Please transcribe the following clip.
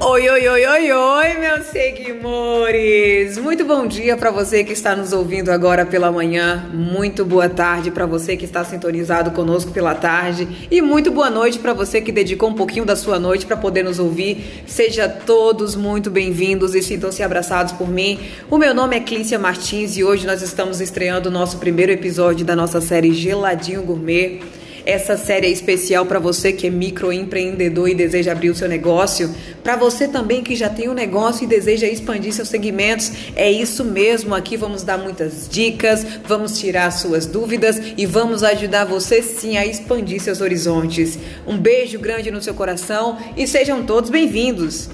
Oi, oi, oi, oi, oi, meus seguidores! Muito bom dia para você que está nos ouvindo agora pela manhã, muito boa tarde para você que está sintonizado conosco pela tarde e muito boa noite para você que dedicou um pouquinho da sua noite para poder nos ouvir. Seja todos muito bem-vindos e sintam-se abraçados por mim. O meu nome é Clícia Martins e hoje nós estamos estreando o nosso primeiro episódio da nossa série Geladinho Gourmet. Essa série é especial para você que é microempreendedor e deseja abrir o seu negócio, para você também que já tem um negócio e deseja expandir seus segmentos. É isso mesmo, aqui vamos dar muitas dicas, vamos tirar suas dúvidas e vamos ajudar você sim a expandir seus horizontes. Um beijo grande no seu coração e sejam todos bem-vindos.